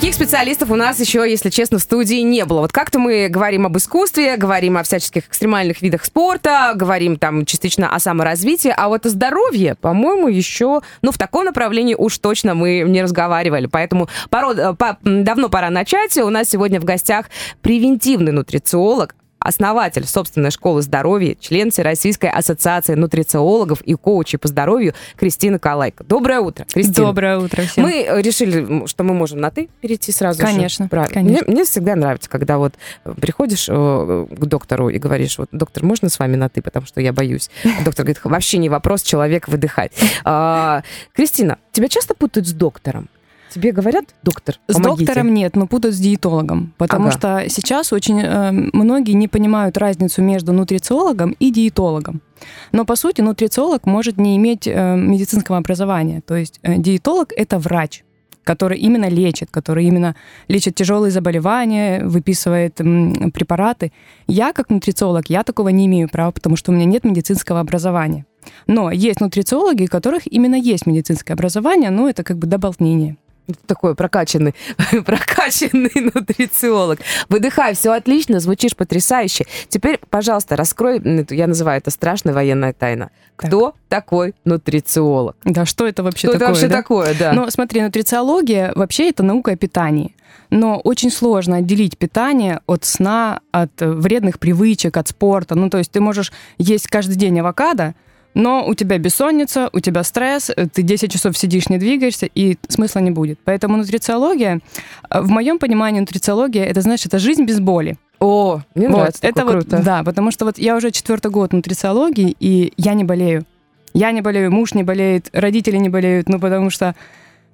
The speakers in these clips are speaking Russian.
Таких специалистов у нас еще, если честно, в студии не было. Вот как-то мы говорим об искусстве, говорим о всяческих экстремальных видах спорта, говорим там частично о саморазвитии, а вот о здоровье, по-моему, еще, ну, в таком направлении уж точно мы не разговаривали. Поэтому пород, э, по, давно пора начать. У нас сегодня в гостях превентивный нутрициолог, основатель собственной школы здоровья, член Всероссийской ассоциации нутрициологов и коучей по здоровью Кристина Калайко. Доброе утро, Кристина. Доброе утро всем. Мы решили, что мы можем на «ты» перейти сразу Конечно, же. Правильно. конечно. Мне, мне всегда нравится, когда вот приходишь э, к доктору и говоришь, вот, доктор, можно с вами на «ты», потому что я боюсь. А доктор говорит, вообще не вопрос, человек выдыхать. А, Кристина, тебя часто путают с доктором? Тебе говорят, доктор, С помогите». доктором нет, но путают с диетологом. Потому Ага. что сейчас очень э, многие не понимают разницу между нутрициологом и диетологом. Но по сути нутрициолог может не иметь э, медицинского образования. То есть э, диетолог это врач который именно лечит, который именно лечит тяжелые заболевания, выписывает м, препараты. Я, как нутрициолог, я такого не имею права, потому что у меня нет медицинского образования. Но есть нутрициологи, у которых именно есть медицинское образование, но это как бы дополнение. Такой прокачанный, прокачанный нутрициолог. Выдыхай, все отлично, звучишь потрясающе. Теперь, пожалуйста, раскрой, я называю это страшная военная тайна. Кто такой нутрициолог? Да, что это вообще Что такое? это вообще да? такое, да? Ну, смотри, нутрициология вообще это наука о питании. Но очень сложно отделить питание от сна, от э, вредных привычек, от спорта. Ну, то есть ты можешь есть каждый день авокадо, но у тебя бессонница, у тебя стресс, ты 10 часов сидишь, не двигаешься, и смысла не будет. Поэтому нутрициология, э, в моем понимании нутрициология, это, знаешь, это жизнь без боли. О, мне Вот, нравится, это вот, круто. да, потому что вот я уже четвертый год нутрициологии, и я не болею. Я не болею, муж не болеет, родители не болеют, ну потому что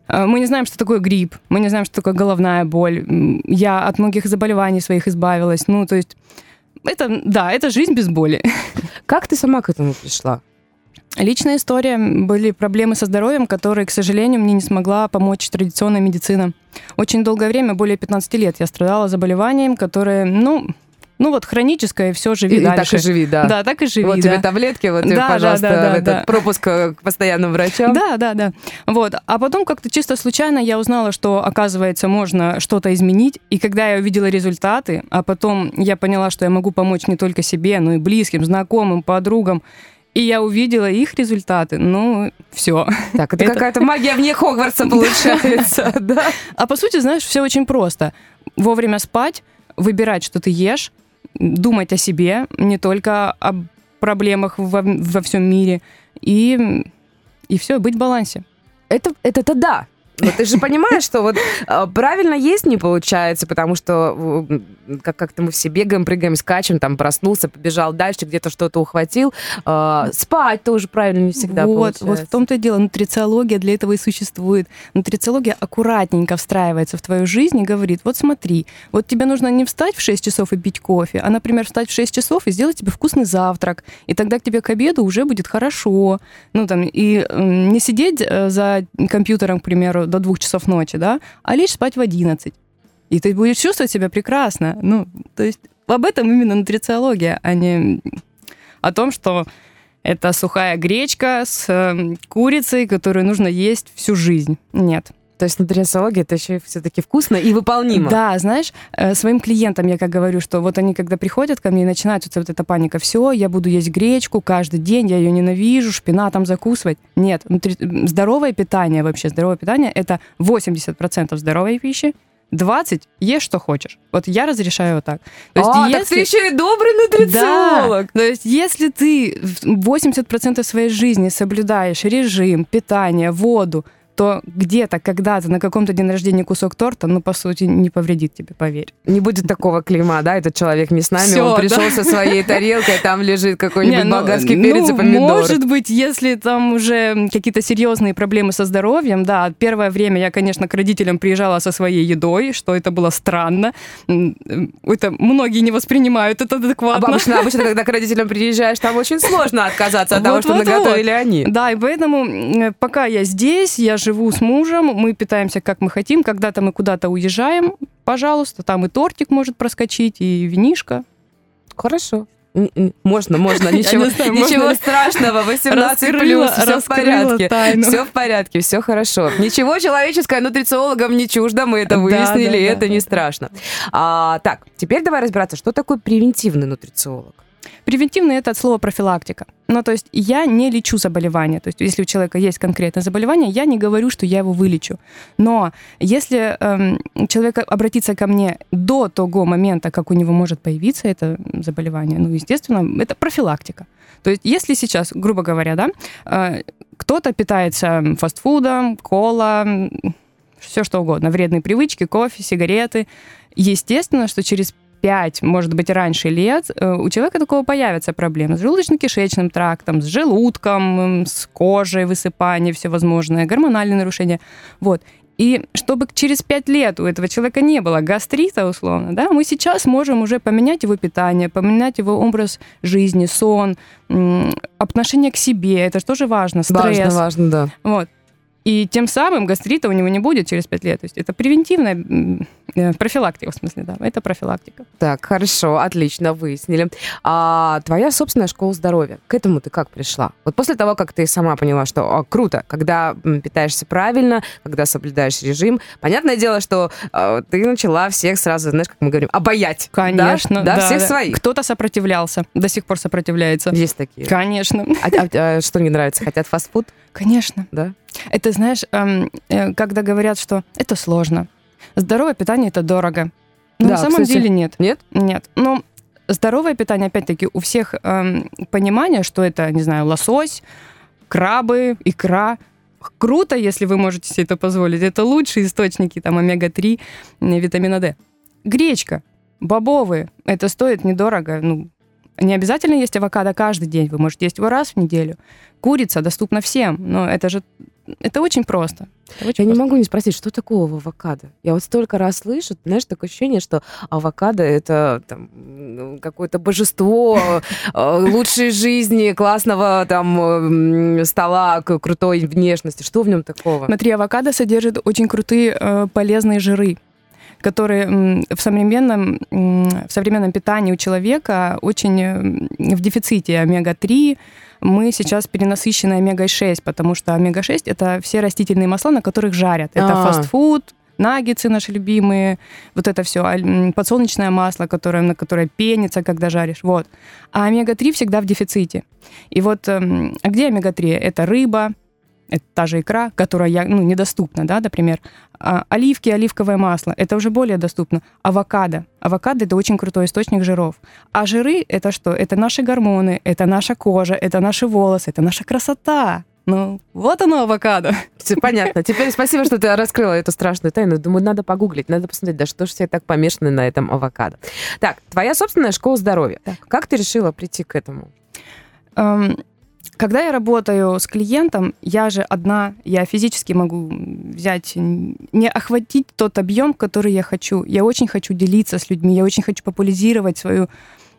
э, мы не знаем, что такое грипп, мы не знаем, что такое головная боль. Я от многих заболеваний своих избавилась. Ну, то есть это, да, это жизнь без боли. Как ты сама к этому пришла? Личная история. Были проблемы со здоровьем, которые, к сожалению, мне не смогла помочь традиционная медицина. Очень долгое время, более 15 лет, я страдала заболеванием, которое, ну, ну вот хроническое, все живи И, и так дальше. и живи, да. Да, так и живи. вот да. тебе таблетки, вот Да, да, пожалуйста, да, да, этот да. пропуск к постоянным врачам. Да, да, да. Вот. А потом как-то чисто случайно я узнала, что, оказывается, можно что-то изменить. И когда я увидела результаты, а потом я поняла, что я могу помочь не только себе, но и близким, знакомым, подругам, и я увидела их результаты, ну, все. Так, это, Это- какая-то магия вне Хогвартса получается, да? А по сути, знаешь, все очень просто. Вовремя спать, выбирать, что ты ешь, думать о себе, не только о проблемах во, во всем мире, и, и все, быть в балансе. Это, это-то да. Но ты же понимаешь, что вот э, правильно есть не получается, потому что как- как-то мы все бегаем, прыгаем, скачем, там проснулся, побежал дальше, где-то что-то ухватил. Э, спать тоже правильно не всегда вот, получается. вот в том-то и дело. Нутрициология для этого и существует. Нутрициология аккуратненько встраивается в твою жизнь и говорит, вот смотри, вот тебе нужно не встать в 6 часов и пить кофе, а, например, встать в 6 часов и сделать тебе вкусный завтрак, и тогда к тебе к обеду уже будет хорошо. Ну, там, и не сидеть э, за компьютером, к примеру, до двух часов ночи, да, а лишь спать в 11. И ты будешь чувствовать себя прекрасно. Ну, то есть об этом именно нутрициология, а не о том, что это сухая гречка с э, курицей, которую нужно есть всю жизнь. Нет. То есть нутрициология это еще все-таки вкусно и выполнимо. Да, знаешь, э, своим клиентам я как говорю, что вот они когда приходят ко мне и начинается вот эта паника, все, я буду есть гречку каждый день, я ее ненавижу, шпинатом закусывать. Нет, нутри- здоровое питание вообще, здоровое питание это 80% здоровой пищи, 20 ешь что хочешь. Вот я разрешаю вот так. То есть а, так ты еще и добрый нутрициолог. Да. То есть, если ты в 80% своей жизни соблюдаешь режим, питание, воду, то где-то, когда-то, на каком-то день рождения кусок торта, ну, по сути, не повредит тебе, поверь. Не будет такого клейма, да, этот человек не с нами, Всё, он пришел да. со своей тарелкой, там лежит какой-нибудь Не, ну, болгарский перец и ну, помидоры. Может быть, если там уже какие-то серьезные проблемы со здоровьем, да, первое время я, конечно, к родителям приезжала со своей едой, что это было странно. М, Это многие не воспринимают это А адекватно. обычно, обычно, когда к родителям приезжаешь, там очень сложно отказаться от того, что наготовили они. Да, и поэтому м, пока я здесь, я живу с мужем, мы питаемся как мы хотим, когда-то мы куда-то уезжаем, пожалуйста, там и тортик может проскочить, и винишка. Хорошо. Н- Можно, можно, ничего, знаю, ничего можно страшного, 18 Раскрыла- плюс, все в порядке. тайну. Все в порядке, все хорошо. Ничего человеческое нутрициологам не чуждо, мы это выяснили, да, да, это да, не страшно. А, так, теперь давай разбираться, что такое превентивный нутрициолог. Превентивный это от слова профилактика. Ну, то есть я не лечу заболевания. То есть если у человека есть конкретное заболевание, я не говорю, что я его вылечу. Но если эм, человек обратится ко мне до того момента, как у него может появиться это заболевание, ну, естественно, это профилактика. То есть если сейчас, грубо говоря, да, э, кто-то питается фастфудом, кола, все что угодно, вредные привычки, кофе, сигареты, естественно, что через 5, может быть, раньше лет, э, у человека такого появятся проблемы с желудочно-кишечным трактом, с желудком, с кожей, высыпание всевозможное, гормональные нарушения. Вот. И чтобы через 5 лет у этого человека не было гастрита, условно, да, мы сейчас можем уже поменять его питание, поменять его образ жизни, сон, отношение к себе. Это же тоже важно. Стресс. Важно, важно, да. Вот. И тем самым гастрита у него не будет через 5 лет. То есть это превентивная э, профилактика, в смысле, да, это профилактика. Так, хорошо, отлично, выяснили. А твоя собственная школа здоровья, к этому ты как пришла? Вот после того, как ты сама поняла, что а, круто, когда питаешься правильно, когда соблюдаешь режим, понятное дело, что а, ты начала всех сразу, знаешь, как мы говорим, обаять. Да? Конечно. Да, всех своих. Кто-то сопротивлялся, до сих пор сопротивляется. Есть такие. Конечно. А, а- а что не нравится? Хотят фастфуд? Конечно. Да? Это, знаешь, эм, э, когда говорят, что это сложно. Здоровое питание это дорого. Но Да, на самом кстати. деле нет. Нет? Нет. Но здоровое питание, опять-таки, у всех эм, понимание, что это, не знаю, лосось, крабы, икра. Круто, если вы можете себе это позволить. Это лучшие источники там омега-3, э, витамина D. Гречка, бобовые. Это стоит недорого. Ну, не обязательно есть авокадо каждый день. Вы можете есть его раз в неделю. Курица доступна всем. Но это же это очень просто. Это очень Я не просто. могу не спросить, что такого в авокадо? Я вот столько раз слышу, знаешь, такое ощущение, что авокадо это там, м, какое-то божество э, лучшей жизни, классного там стола, крутой внешности. Что в нем такого? Смотри, авокадо содержит очень крутые э, полезные жиры, которые в современном, в современном питании у человека очень в дефиците омега-3. Мы сейчас перенасыщены омега-6, потому что омега-6 это все растительные масла, на которых жарят. Это А. фастфуд, наггетсы наши любимые, вот это все, подсолнечное масло, которое, на которое пенится, когда жаришь, вот. А омега-3 всегда в дефиците. И вот, эм, а где омега-3? Это рыба, это та же икра, которая я, ну, недоступна, да, например. А, оливки, оливковое масло, это уже более доступно. Авокадо. Авокадо – это очень крутой источник жиров. А жиры – это что? Это наши гормоны, это наша кожа, это наши волосы, это наша красота. Ну, вот оно, авокадо. Понятно. Теперь спасибо, что ты раскрыла эту страшную тайну. Думаю, надо погуглить, надо посмотреть, да что же все так помешаны на этом авокадо. Так, твоя собственная школа здоровья. Так. Как ты решила прийти к этому? Эм, Когда я работаю с клиентом, я же одна, я физически могу взять, не охватить тот объем, который я хочу. Я очень хочу делиться с людьми, я очень хочу популяризировать свою,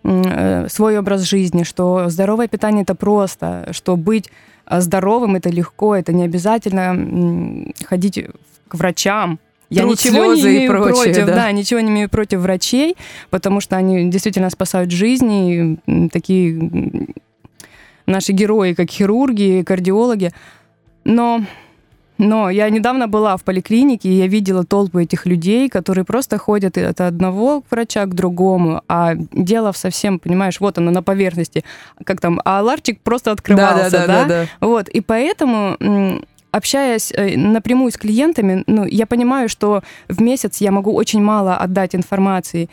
э, свой образ жизни, что здоровое питание это просто, что быть э, здоровым это легко, это не обязательно ходить к врачам. Я Труд, ничего не слезы и имею прочее, против, да. да, ничего не имею против врачей, потому что они действительно спасают жизни, и, такие наши герои, как хирурги, кардиологи. Но, но я недавно была в поликлинике, и я видела толпу этих людей, которые просто ходят от одного врача к другому, а дело совсем, понимаешь, вот оно на поверхности, как там, а ларчик просто открывался, да? Вот, и поэтому общаясь э, напрямую с клиентами, ну, я понимаю, что в месяц я могу очень мало отдать информации.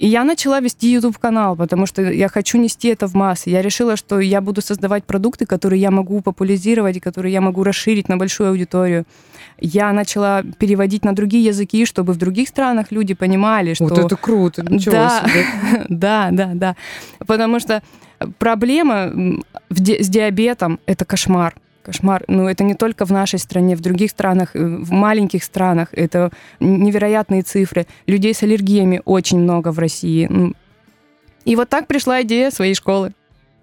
И я начала вести YouTube-канал, потому что я хочу нести это в массы. Я решила, что я буду создавать продукты, которые я могу популяризировать, и которые я могу расширить на большую аудиторию. Я начала переводить на другие языки, чтобы в других странах люди понимали, что... Вот это круто, ничего Да. себе. Да, да, да. Потому что проблема м, в ди- с диабетом – это кошмар. Кошмар. Ну, это не только в нашей стране, в других странах, э, в маленьких странах. Это невероятные цифры. Людей с аллергиями очень много в России. И вот так пришла идея своей школы.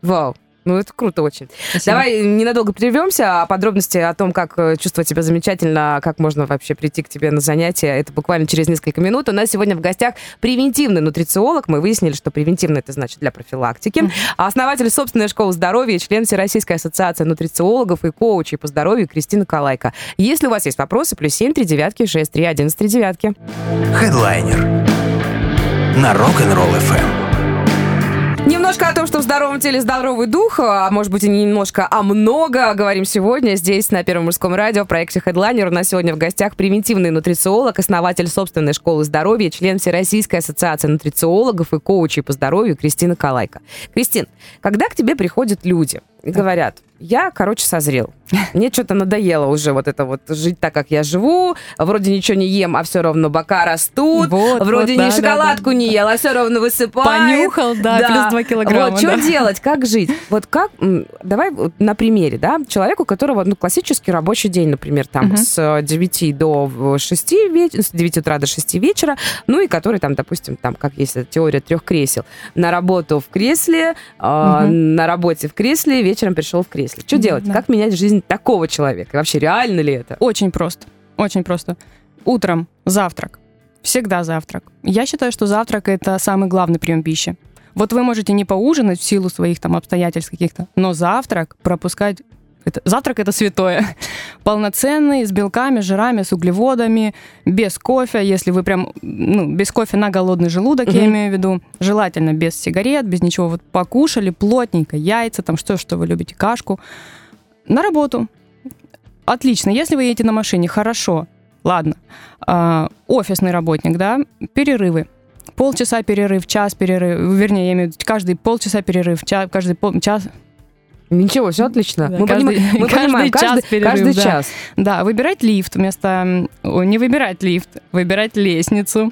Вау. Ну, это круто очень. Спасибо. Давай ненадолго прервемся, а подробности о том, как э, чувствовать себя замечательно, как можно вообще прийти к тебе на занятия, это буквально через несколько минут. У нас сегодня в гостях превентивный нутрициолог. Мы выяснили, что превентивно это значит для профилактики. Основатель собственной школы здоровья член Всероссийской ассоциации нутрициологов и коучей по здоровью Кристина Калайка. Если у вас есть вопросы, плюс семь три девятки шесть три один три девятки. Хедлайнер на Rock'n'Roll FM. Немножко о том, что в здоровом теле здоровый дух, а может быть и не немножко, а много говорим сегодня здесь на Первом мужском радио в проекте Headliner. У нас сегодня в гостях превентивный нутрициолог, основатель собственной школы здоровья, член Всероссийской ассоциации нутрициологов и коучей по здоровью Кристина Калайка. Кристин, когда к тебе приходят люди и говорят, я, короче, созрел. Мне что-то надоело уже вот это вот жить так, как я живу. Вроде ничего не ем, а все равно бока растут. Вот, Вроде вот, ни да, шоколадку да, да. не ел, а все равно высыпает. Понюхал, да, плюс два килограмма, Вот что да. делать, как жить? Вот как, давай вот на примере, да, человеку, у которого, ну, классический рабочий день, например, там Мгм. с 9 до 6 вечера, с 9 утра до 6 вечера, ну, и который там, допустим, там, как есть теория трех кресел, на работу в кресле, а, Мгм. на работе в кресле, вечером пришел в кресле. Что делать? да. Как менять жизнь такого человека? Вообще, реально ли это? Очень просто. Очень просто. Утром завтрак. Всегда завтрак. Я считаю, что завтрак это самый главный прием пищи. Вот вы можете не поужинать в силу своих там обстоятельств каких-то, но завтрак пропускать это, завтрак это святое. Полноценный, с белками, жирами, с углеводами, без кофе, если вы прям, ну, без кофе на голодный желудок, я Мгм. имею в виду. Желательно без сигарет, без ничего. Вот покушали плотненько, яйца, там что, что вы любите, кашку. На работу. Отлично. Если вы едете на машине, хорошо. Ладно. А, офисный работник, да, перерывы. Полчаса перерыв, час перерыв, вернее, я имею в виду каждый полчаса перерыв, ча- каждый пол, час, Ничего, все отлично. Да, мы, каждый- понимаем, мы каждый понимаем, час каждый, перерыв, каждый да. час. Да, выбирать лифт вместо... о, Не выбирать лифт, выбирать лестницу.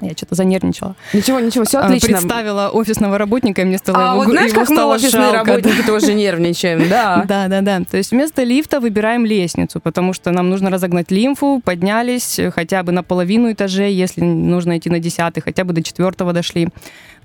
Я что-то занервничала. Ничего, ничего, все А, отлично. Представила офисного работника, и мне стало А его, вот знаешь, его как мы стало офисные жалко. работники тоже нервничаем, да. Да, да, да. То есть вместо лифта выбираем лестницу, потому что нам нужно разогнать лимфу, поднялись э, хотя бы на половину этажей, если нужно идти на десятый, хотя бы до четвертого дошли.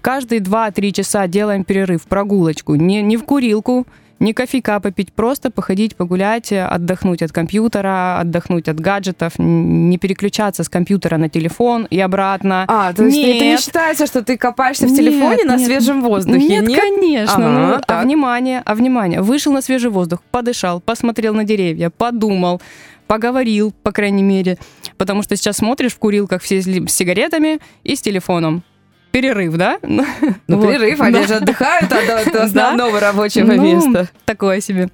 Каждые 2-3 часа делаем перерыв, прогулочку, не, не в курилку, не кофейка попить, просто походить, погулять, отдохнуть от компьютера, отдохнуть от гаджетов, не переключаться с компьютера на телефон и обратно. А, то есть это не Нет. считается, что ты копаешься в Нет, телефоне на нет. свежем воздухе? Нет, конечно. Ага, ну, а внимание, а внимание, вышел на свежий воздух, подышал, посмотрел на деревья, подумал, поговорил, по крайней мере. Потому что сейчас смотришь в курилках все с сигаретами и с телефоном. Перерыв, да? Ну, Вот. перерыв, они Да. же отдыхают от, от основного рабочего Ну, места. Такое себе.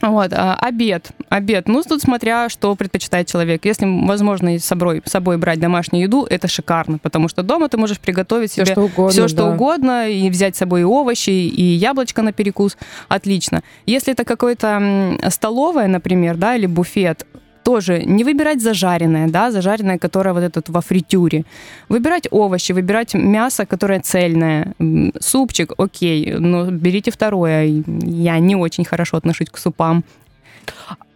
Вот, а, обед. Обед. Ну, тут смотря, что предпочитает человек. Если возможно с собой, с собой брать домашнюю еду, это шикарно, потому что дома ты можешь приготовить Все себе что угодно. все что да. угодно, и взять с собой и овощи, и яблочко на перекус. Отлично. Если это какое-то м, столовая, например, да, или буфет, тоже не выбирать зажаренное, да, зажаренное, которое вот этот во фритюре. Выбирать овощи, выбирать мясо, которое цельное. Супчик, окей, но берите второе. Я не очень хорошо отношусь к супам.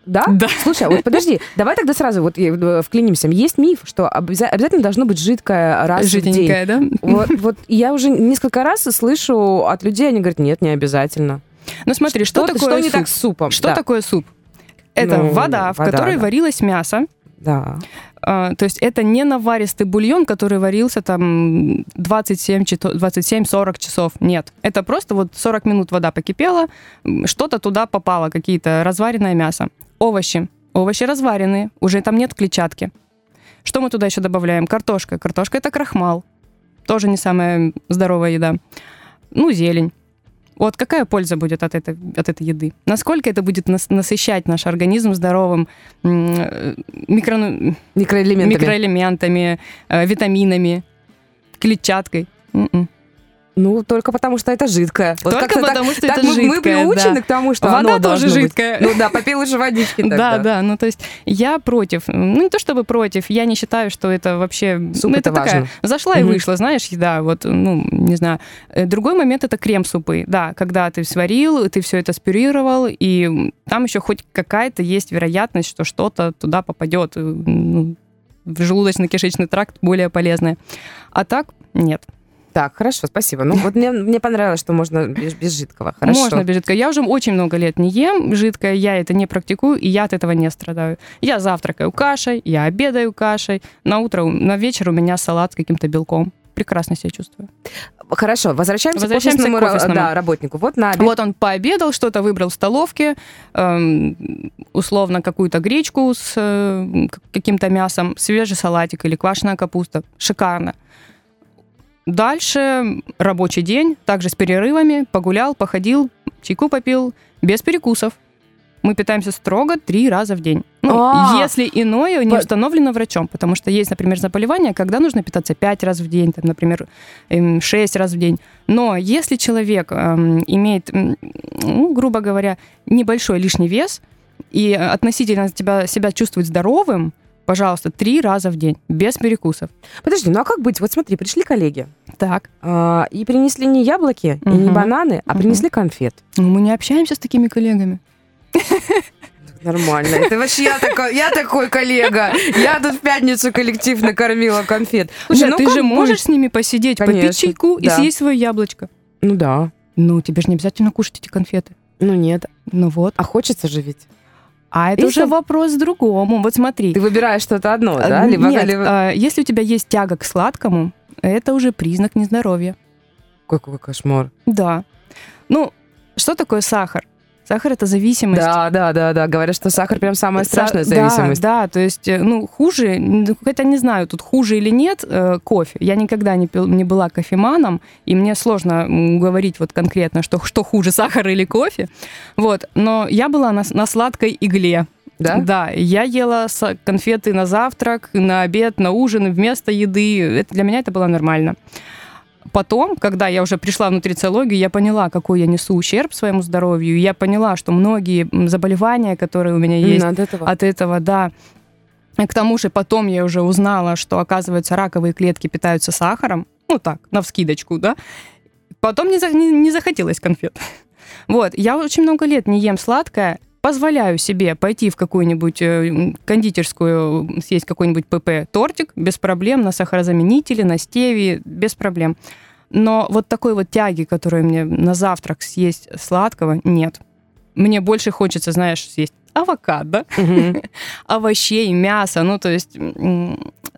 Да? Да. Слушай, а вот подожди, давай тогда сразу вот э, вклинимся. Есть миф, что обяза- обязательно должно быть жидкое раз в день. Жиденькое, да? Вот, вот я уже несколько раз слышу от людей, они говорят, нет, не обязательно. Ну смотри, что, такое что не суп? так с супом? Что Да. такое суп? Это Ну, вода, в вода, которой да. варилось мясо, Да. А, То есть это не наваристый бульон, который варился там 27 чито- 27-40 часов. Нет. Это просто вот 40 минут вода покипела, что-то туда попало, какие-то разваренное мясо. Овощи. Овощи разваренные, уже там нет клетчатки. Что мы туда еще добавляем? Картошка. Картошка это крахмал. Тоже не самая здоровая еда. Ну, зелень. Вот какая польза будет от этой, от этой еды? Насколько это будет нас- насыщать наш организм здоровым э, микро, Микроэлементами. микроэлементами, э, витаминами, клетчаткой. М-м. Ну, только потому, что это жидкое. Вот Только как-то так- потому, что так это мы, мы жидкое, приучены да. к тому, что Вода тоже должно быть. жидкая. Ну да, попей лучше водички тогда. Да, да, ну то есть я против. Ну не то чтобы против, я не считаю, что это вообще... Суп ну, это такая, важно. зашла и вышла, знаешь, еда, вот, ну, не знаю. Э, Другой момент это крем-супы, да, когда ты сварил, ты все это спюрировал, и там еще хоть какая-то есть вероятность, что что-то туда попадет, э, ну, в желудочно-кишечный тракт более полезное. А так нет. Так, хорошо, спасибо. Ну, вот мне, мне понравилось, что можно без, без жидкого. Хорошо. Можно без жидкого. Я уже очень много лет не ем жидкое, я это не практикую, и я от этого не страдаю. Я завтракаю кашей, я обедаю кашей, на утро, на вечер у меня салат с каким-то белком. Прекрасно себя чувствую. Хорошо, возвращаемся, Возвращаемся к офисному, к офисному. да, работнику. Вот на обед. Вот он пообедал, что-то выбрал в столовке, эм, условно какую-то гречку с э, каким-то мясом, свежий салатик или квашеная капуста. Шикарно. Дальше рабочий день, также с перерывами, погулял, походил, чайку попил, без перекусов. Мы питаемся строго три раза в день. Ну, А. если иное не установлено врачом, потому что есть, например, заболевания, когда нужно питаться пять раз в день, там, например, эм, шесть раз в день. Но если человек эм, имеет, ну, грубо говоря, небольшой лишний вес и относительно тебя, себя чувствует здоровым, пожалуйста, три раза в день, без перекусов. Подожди, ну а как быть? Вот смотри, пришли коллеги Так. а, и принесли не яблоки и не бананы, а Мгм. принесли конфет. Ну, мы не общаемся с такими коллегами. Нормально. Это вообще я такой, я такой коллега. Я тут в пятницу коллектив накормила конфет. Слушай, Нет, ну ты же можешь с ними посидеть, попить Конечно, чайку и да. съесть свое яблочко. Ну да. Ну, тебе же не обязательно кушать эти конфеты. Ну нет. Ну вот. А хочется же ведь. А это Если- уже вопрос другому. Вот смотри. Ты выбираешь что-то одно, Э, да? Либо, Нет, либо- а, если у тебя есть тяга к сладкому, это уже признак нездоровья. Какой кошмар. Да. Ну, что такое сахар? Сахар это зависимость. Да, да, да, да. Говорят, что сахар прям самая Са- страшная да, зависимость. Да, то есть, э, ну, хуже, это не знаю, тут хуже или нет э, кофе. Я никогда не, пил, не была кофеманом, и мне сложно говорить вот конкретно, что, что хуже, сахар или кофе. Вот, но я была на, на сладкой игле. Да? Да, я ела конфеты на завтрак, на обед, на ужин, вместо еды. Это, для меня это было нормально. Потом, когда я уже пришла в нутрициологию, я поняла, какой я несу ущерб своему здоровью. и Я поняла, что многие заболевания, которые у меня есть, От этого. от этого, да. К тому же потом я уже узнала, что, оказывается, раковые клетки питаются сахаром. Ну так, на вскидочку, да. Потом не, за- не, не захотелось конфет. Вот, я очень много лет не ем сладкое, позволяю себе пойти в какую-нибудь э, кондитерскую, съесть какой-нибудь ПП-тортик без проблем, на сахарозаменителе, на стевии, без проблем. Но вот такой вот тяги, которую мне на завтрак съесть сладкого, нет. Мне больше хочется, знаешь, съесть авокадо, овощей, мяса. Ну, то есть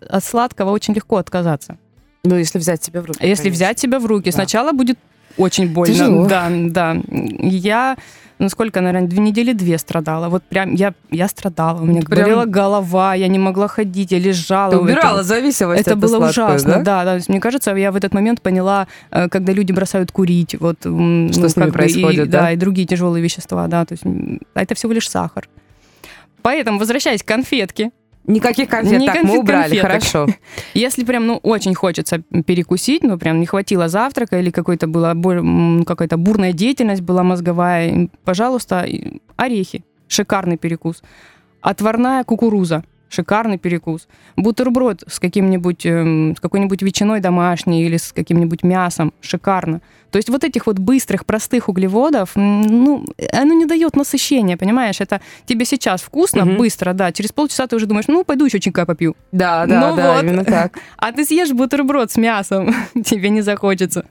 от сладкого очень легко отказаться. Ну, если взять себя в руки. Если конечно. взять себя в руки, Да. сначала будет очень больно. Тяжело. Да, да. Я, ну сколько, наверное, две недели две страдала. Вот прям я, я страдала. У меня Прям- болела голова, я не могла ходить, я лежала. Ты убирала этом. зависимость Это было сладкую, ужасно, да? да? да. Мне кажется, я в этот момент поняла, э, когда люди бросают курить, вот Что ну, с ними бы и- происходит, да? да, и другие тяжелые вещества, да. То есть а это всего лишь сахар. Поэтому, возвращаясь к конфетке, Никаких конфет. Так, Никаких мы убрали, конфеток. хорошо. если прям, ну, очень хочется перекусить, ну, прям не хватило завтрака или какой-то была какая-то бурная деятельность была мозговая, пожалуйста, орехи. Шикарный перекус. Отварная кукуруза. Шикарный перекус. Бутерброд с каким-нибудь, с какой-нибудь ветчиной домашней или с каким-нибудь мясом. Шикарно. То есть вот этих вот быстрых, простых углеводов, ну, оно не дает насыщения, понимаешь? Это тебе сейчас вкусно, Мгм. быстро, да. Через полчаса ты уже думаешь, ну, пойду еще чайка попью. Да, да, Ну да, вот. именно так. А ты съешь бутерброд с мясом, тебе не захочется.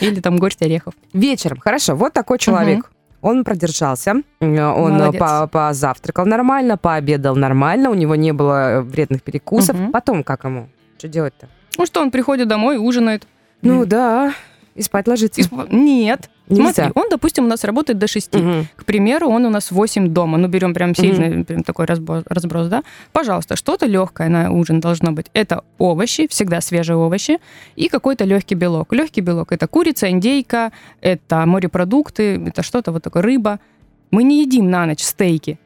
Или там горсть орехов. Вечером, хорошо, вот такой человек. Он продержался, он э, Молодец. по- позавтракал нормально, пообедал нормально, у него не было э, вредных перекусов. Мгм. Потом как ему? Что делать-то? Ну что, он приходит домой, ужинает. Ну М. да, и спать ложиться. Исп- Нет. Нельзя. Смотри, он, допустим, у нас работает до 6. Мгм. К примеру, он у нас в 8 дома. Ну, берем прям сильный прям такой разбо- разброс, да? Пожалуйста, что-то легкое на ужин должно быть. Это овощи, всегда свежие овощи, и какой-то легкий белок. Легкий белок это курица, индейка, это морепродукты, это что-то вот такое, рыба. Мы не едим на ночь стейки,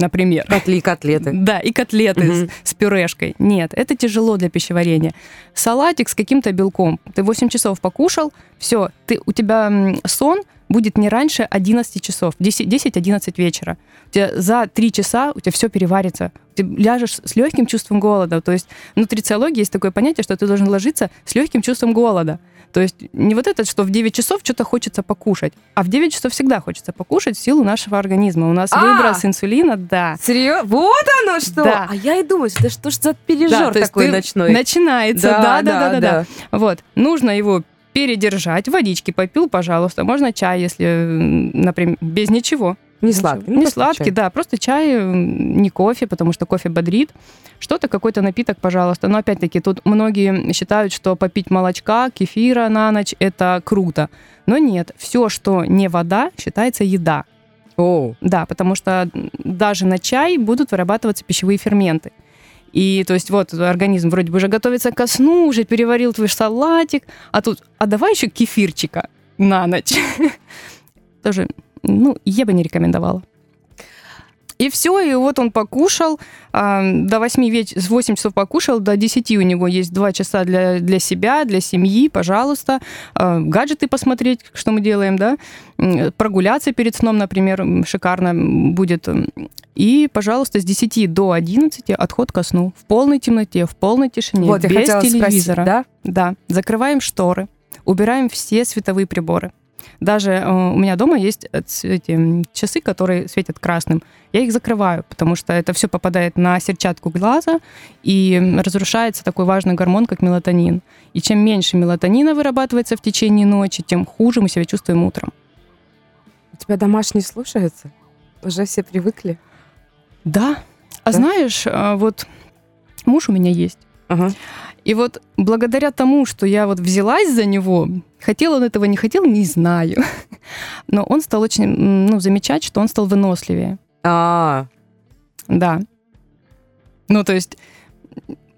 например. Котли, котлеты. Да, и котлеты Мгм. с, с пюрешкой. Нет, это тяжело для пищеварения. Салатик с каким-то белком. Ты 8 часов покушал, все, ты, у тебя сон будет не раньше 11 часов, 10 10-11 вечера. У тебя за 3 часа у тебя все переварится. Ты ляжешь с легким чувством голода. То есть в нутрициологии есть такое понятие, что ты должен ложиться с легким чувством голода. То есть не вот это, что в 9 часов что-то хочется покушать, а в 9 часов всегда хочется покушать в силу нашего организма. У нас А! выброс инсулина, да. Серьезно? Вот оно что! Да. А я и думаю, да что ж за Да, пережор есть такой ночной? Начинается, да, да, да, да, да. да. Вот, нужно его передержать, водички попил, пожалуйста, можно чай, если, например, без ничего. Не сладкий. ну, Не просто сладкий, чай. да, просто чай, не кофе, потому что кофе бодрит. Что-то, какой-то напиток, пожалуйста. Но опять-таки, тут многие считают, что попить молочка, кефира на ночь это круто. Но нет, все, что не вода, считается еда. Оу. Да, потому что даже на чай будут вырабатываться пищевые ферменты. И то есть вот организм вроде бы уже готовится ко сну, уже переварил твой салатик, а тут, а давай еще кефирчика на ночь. Тоже, ну, я бы не рекомендовала. И все, и вот он покушал, а, до 8 веч... с 8 часов покушал, до 10 у него есть 2 часа для, для себя, для семьи, пожалуйста. А, гаджеты посмотреть, что мы делаем, да, прогуляться перед сном, например, шикарно будет. И, пожалуйста, с 10 до 11 отход ко сну. В полной темноте, в полной тишине, Вот, без телевизора. спросить, да? Да, закрываем шторы, убираем все световые приборы. Даже э, у меня дома есть э, эти часы, которые светят красным. Я их закрываю, потому что это все попадает на сетчатку глаза и разрушается такой важный гормон, как мелатонин. И чем меньше мелатонина вырабатывается в течение ночи, тем хуже мы себя чувствуем утром. У тебя домашние слушаются? Уже все привыкли? Да. А Да? знаешь, э, вот муж у меня есть. Ага. И вот благодаря тому, что я вот взялась за него, хотел он этого, не хотел, не знаю. Но он стал очень, ну, замечать, что он стал выносливее. А, Да. Ну, то есть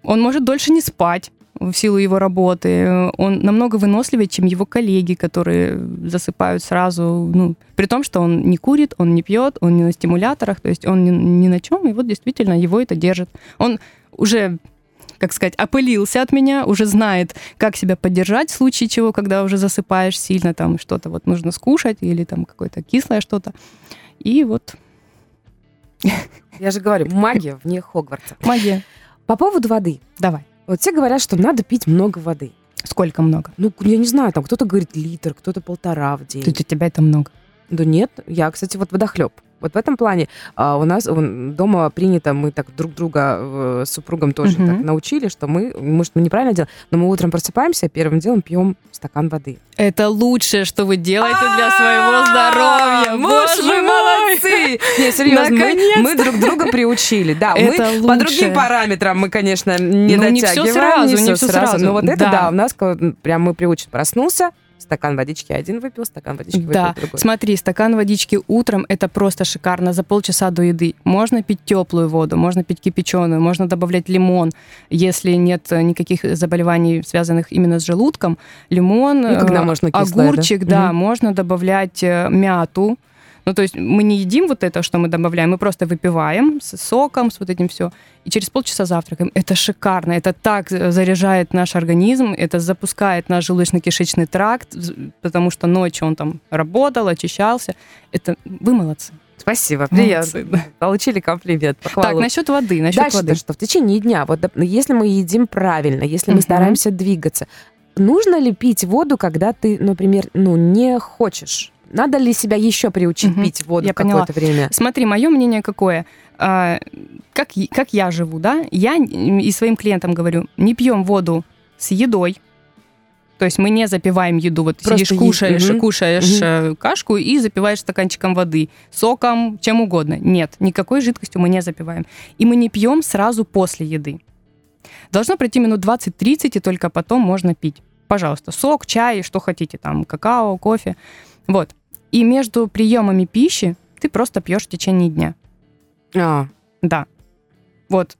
он может дольше не спать в силу его работы. Он намного выносливее, чем его коллеги, которые засыпают сразу. Ну, при том, что он не курит, он не пьет, он не на стимуляторах, то есть он ни, ни на чем, и вот действительно его это держит. Он уже как сказать, опылился от меня, уже знает, как себя поддержать в случае чего, когда уже засыпаешь сильно, там что-то вот нужно скушать или там какое-то кислое что-то. И вот я же говорю, магия вне Хогвартса. магия. По поводу воды. Давай. Вот все говорят, что надо пить много воды. Сколько много? Ну, я не знаю, там кто-то говорит литр, кто-то полтора в день. Тут у тебя это много. Да нет, я, кстати, вот водохлеб. Вот в этом плане а, у нас вон, дома принято, мы так друг друга э, с супругом тоже Мгм. так научили, что мы, может, мы неправильно делаем, но мы утром просыпаемся, первым делом пьем стакан воды. Это лучшее, что вы делаете для своего здоровья. Муж, вы молодцы! Не, серьезно, мы, друг друга приучили. Да, мы по другим параметрам мы, конечно, не Ну, не дотягиваем. сразу, не всё сразу. Но вот это, Да. у нас прям мы приучены. Проснулся, стакан водички один выпил, стакан водички выпил Да, другой. смотри, стакан водички утром это просто шикарно за полчаса до еды. Можно пить теплую воду, можно пить кипяченую, можно добавлять лимон, если нет никаких заболеваний, связанных именно с желудком. Лимон, Ну, когда э, можно кислое, да? огурчик, да, Мгм. можно добавлять э, мяту. Ну, то есть мы не едим вот это, что мы добавляем, мы просто выпиваем с соком, с вот этим все, и через полчаса завтракаем. Это шикарно, это так заряжает наш организм, это запускает наш желудочно-кишечный тракт, потому что ночью он там работал, очищался. Это вы молодцы. Спасибо, приятно. Получили комплимент, похвалу. Так, насчет воды, насчет Дальше воды. что в течение дня, вот доп- если мы едим правильно, если мы стараемся двигаться, нужно ли пить воду, когда ты, например, ну не хочешь? Надо ли себя еще приучить Мгм. пить воду какое-то время? Смотри, мое мнение какое. А, как, как я живу, да? Я и своим клиентам говорю, не пьем воду с едой. То есть мы не запиваем еду. Вот Просто сидишь, кушаешь, Мгм. кушаешь э, кашку и запиваешь стаканчиком воды, соком, чем угодно. Нет, никакой жидкостью мы не запиваем. И мы не пьем сразу после еды. Должно пройти минут 20-30, и только потом можно пить. Пожалуйста, сок, чай, что хотите, там, какао, кофе. Вот. И между приемами пищи ты просто пьешь в течение дня. А, Да. Вот.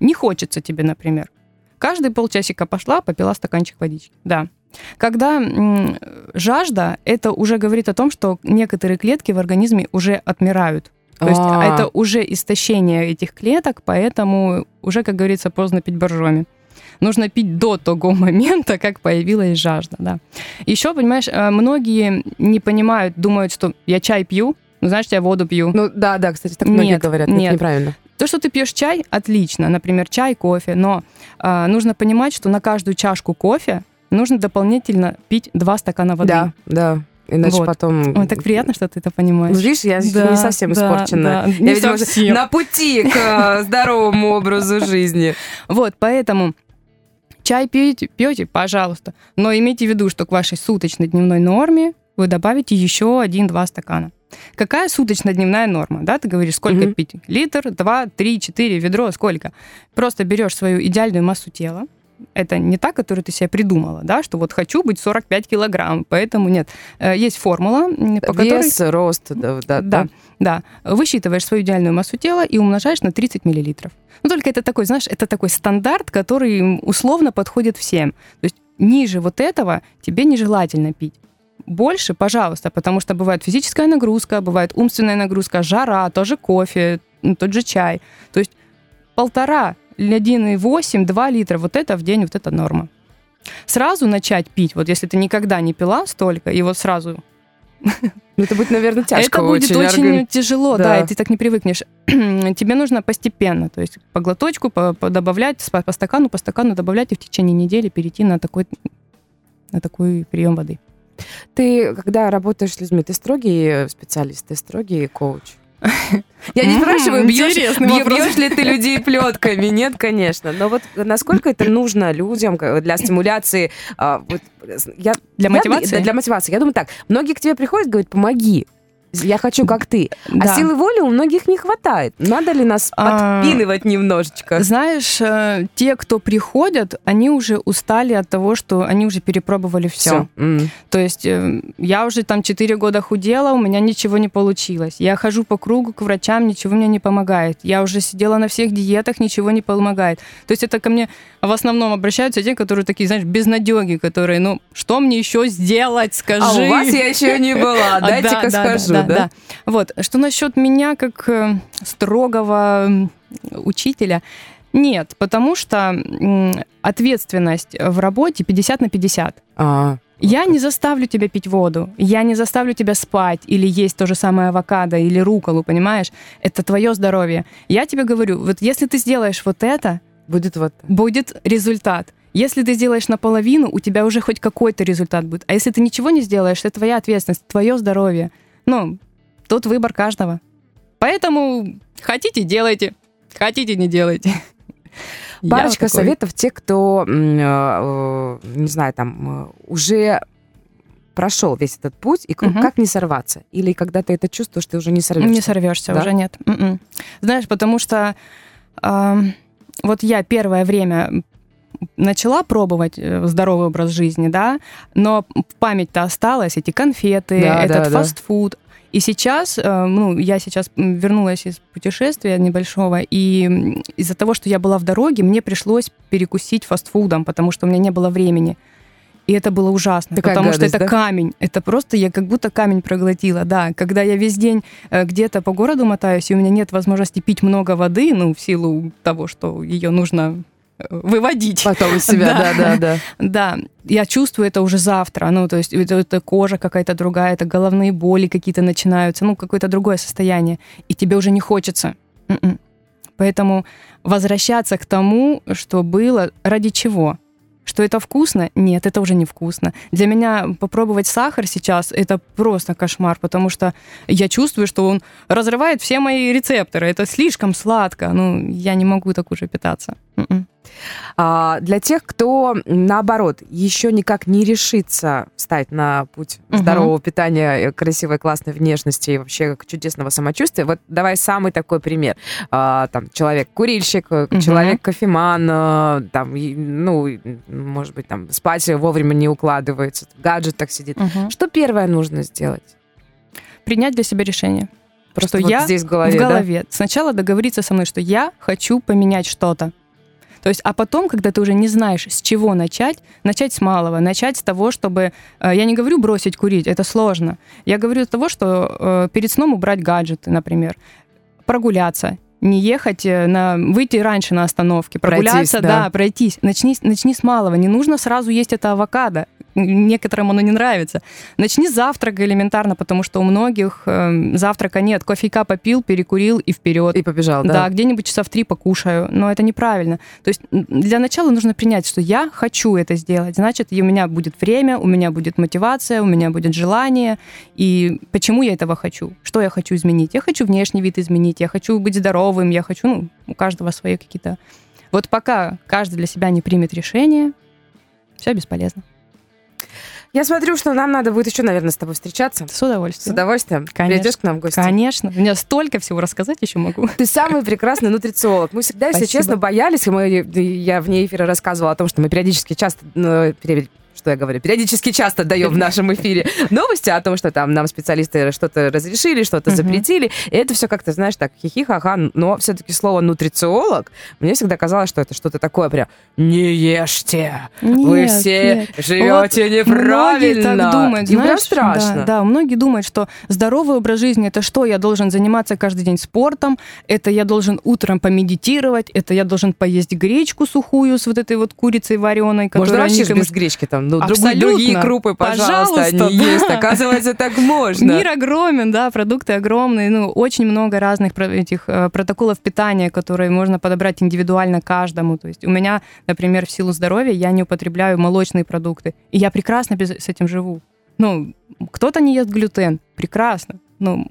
Не хочется тебе, например. Каждые полчасика пошла, попила стаканчик водички. Да. Когда м, жажда, это уже говорит о том, что некоторые клетки в организме уже отмирают. То есть А. это уже истощение этих клеток, поэтому уже, как говорится, поздно пить боржоми. Нужно пить до того момента, как появилась жажда. Да. Еще, понимаешь, э, многие не понимают, думают, что я чай пью, ну, значит, я воду пью. ну да, да, кстати, так многие Нет, говорят, нет. это неправильно. То, что ты пьешь чай, отлично, например, чай, кофе, но а, нужно понимать, что на каждую чашку кофе нужно дополнительно пить 2 стакана воды. Да, да. Иначе Вот. потом... Ой, так приятно, что ты это понимаешь. Ну, видишь, я Да, не совсем да, испорчена. да, я, не видимо, совсем. на пути к э, здоровому образу жизни. Вот, поэтому чай пьете, пьете, пожалуйста. Но имейте в виду, что к вашей суточной дневной норме вы добавите еще один-два стакана. Какая суточная дневная норма? Да, ты говоришь, сколько Мгм. пить? Литр, два, три, четыре, ведро, сколько? Просто берешь свою идеальную массу тела. Это не та, которую ты себе придумала, да, что вот хочу быть 45 килограмм, поэтому нет. Э, Есть формула, по которой... Вес, рост, да, да, Да, да. Высчитываешь свою идеальную массу тела и умножаешь на 30 миллилитров. Ну, только это такой, знаешь, это такой стандарт, который условно подходит всем. То есть ниже вот этого тебе нежелательно пить. Больше, пожалуйста, потому что бывает физическая нагрузка, бывает умственная нагрузка, жара, тоже кофе, тот же чай. То есть полтора, 1,8-2 литра, вот это в день, вот это норма. Сразу начать пить, вот если ты никогда не пила столько, и вот сразу Ну, это будет, наверное, тяжко это будет очень, органи- тяжело, Да. да. и ты так не привыкнешь. Тебе нужно постепенно, то есть по глоточку, по, по- добавлять, по, по стакану, по стакану добавлять, и в течение недели перейти на такой, на такой прием воды. Ты, когда работаешь с людьми, ты строгий э, специалист, ты строгий коуч? Я не спрашиваю, бьешь, бьешь ли ты людей плетками? Нет, конечно. Но вот насколько это нужно людям для стимуляции? а, я, Для мотивации? да, для мотивации. Я думаю так, многие к тебе приходят, говорят, помоги. Я хочу, как ты. А Да. силы воли у многих не хватает. Надо ли нас А, подпинывать немножечко? Знаешь, э, те, кто приходят, они уже устали от того, что они уже перепробовали все. Всё. То есть э, я уже там 4 года худела, у меня ничего не получилось. Я хожу по кругу к врачам, ничего мне не помогает. Я уже сидела на всех диетах, ничего не помогает. То есть это ко мне в основном обращаются те, которые такие, знаешь, безнадеги, которые, ну, что мне еще сделать, скажи. А у вас я еще не была. А, Дайте-ка да, да, скажу, да, да? Вот, что насчет меня как э, строгого учителя? Нет, потому что ответственность в работе 50 на 50. А, Я не заставлю тебя пить воду, я не заставлю тебя спать или есть то же самое авокадо или руколу, понимаешь? Это твое здоровье. Я тебе говорю, вот если ты сделаешь вот это, будет вот. будет результат. Если ты сделаешь наполовину, у тебя уже хоть какой-то результат будет. А если ты ничего не сделаешь, это твоя ответственность, твое здоровье. Ну, тут выбор каждого. Поэтому хотите, делайте. Хотите, не делайте. Парочка советов те, кто, э, э, не знаю, там, э, уже прошел весь этот путь, и к- Мгм. как не сорваться? Или когда ты это чувствуешь, ты уже не сорвешься? Не сорвешься, Да? уже нет. М-м. Знаешь, потому что ам, вот я первое время начала пробовать э, здоровый образ жизни, да, но память-то осталась, эти конфеты, Да, этот да, да. фастфуд. И сейчас, э, ну, я сейчас вернулась из путешествия небольшого, и из-за того, что я была в дороге, мне пришлось перекусить фастфудом, потому что у меня не было времени. И это было ужасно, Такая потому гадость, что это да? камень. Это просто я как будто камень проглотила, да. Когда я весь день э, где-то по городу мотаюсь, и у меня нет возможности пить много воды, ну, в силу того, что ее нужно выводить. Потом из себя, Да. да, да, да. Я чувствую это уже завтра. Ну, то есть это, это кожа какая-то другая, это головные боли какие-то начинаются, ну, какое-то другое состояние. И тебе уже не хочется. М-м. Поэтому возвращаться к тому, что было, ради чего? Что это вкусно? Нет, это уже не вкусно. Для меня попробовать сахар сейчас это просто кошмар, потому что я чувствую, что он разрывает все мои рецепторы. Это слишком сладко. Ну, я не могу так уже питаться. М-м. А, для тех, кто, наоборот, еще никак не решится встать на путь Мгм. здорового питания, э, красивой, классной внешности и вообще чудесного самочувствия, вот давай самый такой пример. А, там, человек-курильщик, Мгм. человек-кофеман, э, там, ну, может быть, там, спать вовремя не укладывается, в гаджетах сидит. Мгм. Что первое нужно сделать? Принять для себя решение. Просто что вот я здесь в голове, в да? голове. Сначала договориться со мной, что я хочу поменять что-то. То есть, а потом, когда ты уже не знаешь, с чего начать, начать с малого, начать с того, чтобы... э, Я не говорю бросить курить, это сложно. Я говорю с того, что э, перед сном убрать гаджеты, например, прогуляться, не ехать э, на... Выйти раньше на остановке, Пройтись, прогуляться, да. да, пройтись. Начни, начни с малого. Не нужно сразу есть это авокадо. Некоторым оно не нравится. Начни с завтрака элементарно, потому что у многих э, завтрака нет. Кофейка попил, перекурил и вперед. И побежал, да? Да, где-нибудь часа в три покушаю, но это неправильно. То есть для начала нужно принять, что я хочу это сделать. Значит, у меня будет время, у меня будет мотивация, у меня будет желание. И почему я этого хочу? Что я хочу изменить? Я хочу внешний вид изменить, я хочу быть здоровым, я хочу, ну, у каждого свои какие-то... Вот пока каждый для себя не примет решение, все бесполезно. Я смотрю, что нам надо будет еще, наверное, с тобой встречаться. С удовольствием. С удовольствием. Конечно. Придешь к нам в гости? Конечно. У меня столько всего рассказать еще могу. Ты самый прекрасный нутрициолог. Мы всегда, если честно, боялись. Мы, я вне эфира рассказывала о том, что мы периодически часто ну, что я говорю, периодически часто даем в нашем эфире новости о том, что там нам специалисты что-то разрешили, что-то запретили. И это все как-то, знаешь, так хихи-ха-ха. Но все-таки слово нутрициолог, мне всегда казалось, что это что-то такое прям «не ешьте, вы Нет, все нет. живете Вот неправильно». Многие так думают, прям знаешь, страшно. Да, да, многие думают, что здоровый образ жизни это что? Я должен заниматься каждый день спортом, это я должен утром помедитировать, это я должен поесть гречку сухую с вот этой вот курицей вареной, которую Можно вообще без гречки там, ну, Абсолютно. другие крупы, пожалуйста, Пожалуйста, они есть. да. Оказывается, так можно. Мир огромен, да, продукты огромные, ну, очень много разных этих э, протоколов питания, которые можно подобрать индивидуально каждому. То есть у меня, например, в силу здоровья я не употребляю молочные продукты, и я прекрасно без- с этим живу. Ну, кто-то не ест глютен, прекрасно. Ну,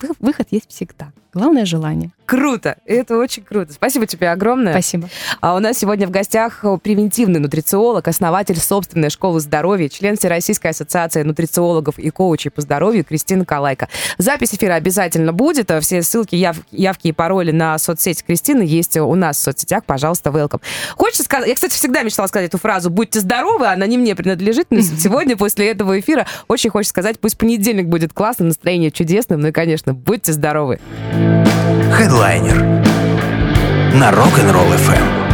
вы- выход есть всегда. Главное желание. Круто, это очень круто. Спасибо тебе огромное. Спасибо. А у нас сегодня в гостях превентивный нутрициолог, основатель собственной школы здоровья, член Всероссийской ассоциации нутрициологов и коучей по здоровью Кристина Калайка. Запись эфира обязательно будет. Все ссылки, яв- явки и пароли на соцсети Кристины есть у нас в соцсетях. Пожалуйста, welcome. Хочется сказать... Я, кстати, всегда мечтала сказать эту фразу «Будьте здоровы», она не мне принадлежит, но сегодня, после этого эфира, очень хочется сказать, пусть понедельник будет классным, настроение чудесным, ну и, конечно, будьте здоровы. Хедлайнер на Rock'n'Roll FM.